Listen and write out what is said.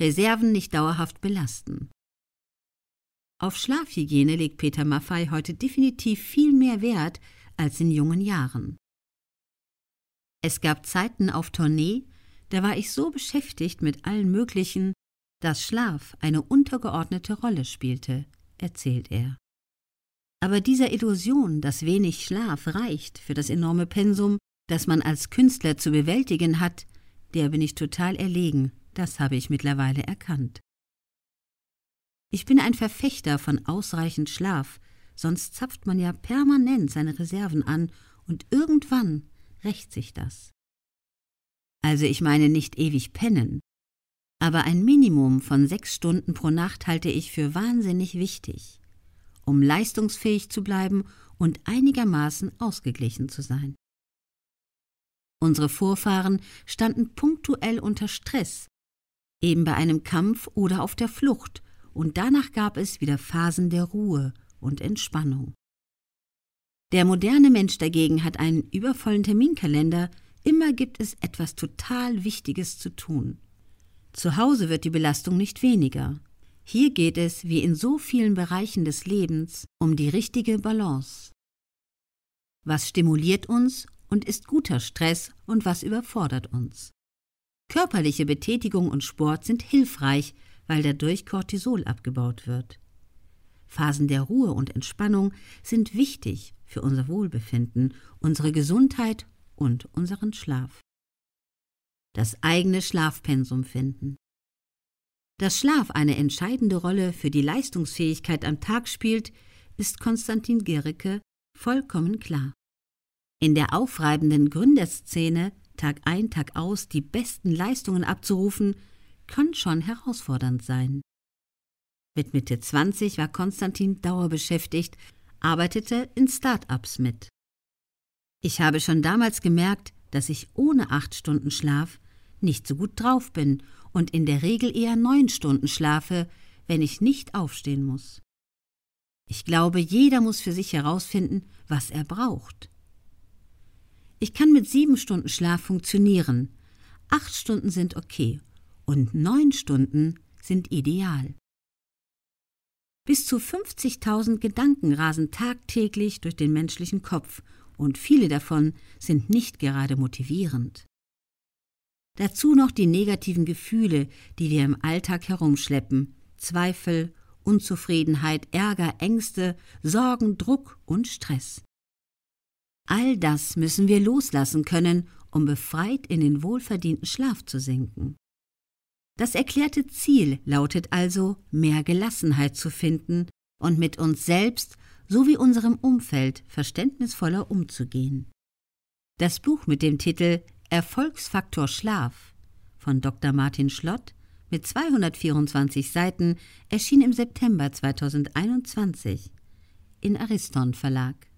Reserven nicht dauerhaft belasten. Auf Schlafhygiene legt Peter Maffei heute definitiv viel mehr Wert als in jungen Jahren. Es gab Zeiten auf Tournee, da war ich so beschäftigt mit allen möglichen, dass Schlaf eine untergeordnete Rolle spielte, erzählt er. Aber dieser Illusion, dass wenig Schlaf reicht für das enorme Pensum, das man als Künstler zu bewältigen hat, der bin ich total erlegen, das habe ich mittlerweile erkannt. Ich bin ein Verfechter von ausreichend Schlaf, sonst zapft man ja permanent seine Reserven an und irgendwann rächt sich das. Also ich meine nicht ewig pennen, aber ein Minimum von sechs Stunden pro Nacht halte ich für wahnsinnig wichtig, um leistungsfähig zu bleiben und einigermaßen ausgeglichen zu sein. Unsere Vorfahren standen punktuell unter Stress, eben bei einem Kampf oder auf der Flucht, und danach gab es wieder Phasen der Ruhe und Entspannung. Der moderne Mensch dagegen hat einen übervollen Terminkalender, immer gibt es etwas total Wichtiges zu tun. Zu Hause wird die Belastung nicht weniger. Hier geht es, wie in so vielen Bereichen des Lebens, um die richtige Balance. Was stimuliert uns und ist guter Stress und was überfordert uns? Körperliche Betätigung und Sport sind hilfreich, weil dadurch Cortisol abgebaut wird. Phasen der Ruhe und Entspannung sind wichtig für unser Wohlbefinden, unsere Gesundheit und unseren Schlaf. Das eigene Schlafpensum finden. Dass Schlaf eine entscheidende Rolle für die Leistungsfähigkeit am Tag spielt, ist Konstantin Gericke vollkommen klar. In der aufreibenden Gründerszene Tag ein, Tag aus die besten Leistungen abzurufen, kann schon herausfordernd sein. Mit Mitte 20 war Konstantin dauerbeschäftigt, arbeitete in Start-ups mit. Ich habe schon damals gemerkt, dass ich ohne acht Stunden Schlaf nicht so gut drauf bin und in der Regel eher neun Stunden schlafe, wenn ich nicht aufstehen muss. Ich glaube, jeder muss für sich herausfinden, was er braucht. Ich kann mit sieben Stunden Schlaf funktionieren, acht Stunden sind okay und neun Stunden sind ideal. Bis zu 50.000 Gedanken rasen tagtäglich durch den menschlichen Kopf und viele davon sind nicht gerade motivierend. Dazu noch die negativen Gefühle, die wir im Alltag herumschleppen, Zweifel, Unzufriedenheit, Ärger, Ängste, Sorgen, Druck und Stress. All das müssen wir loslassen können, um befreit in den wohlverdienten Schlaf zu sinken. Das erklärte Ziel lautet also, mehr Gelassenheit zu finden und mit uns selbst sowie unserem Umfeld verständnisvoller umzugehen. Das Buch mit dem Titel Erfolgsfaktor Schlaf von Dr. Martin Schlott mit 224 Seiten erschien im September 2021 in Ariston Verlag.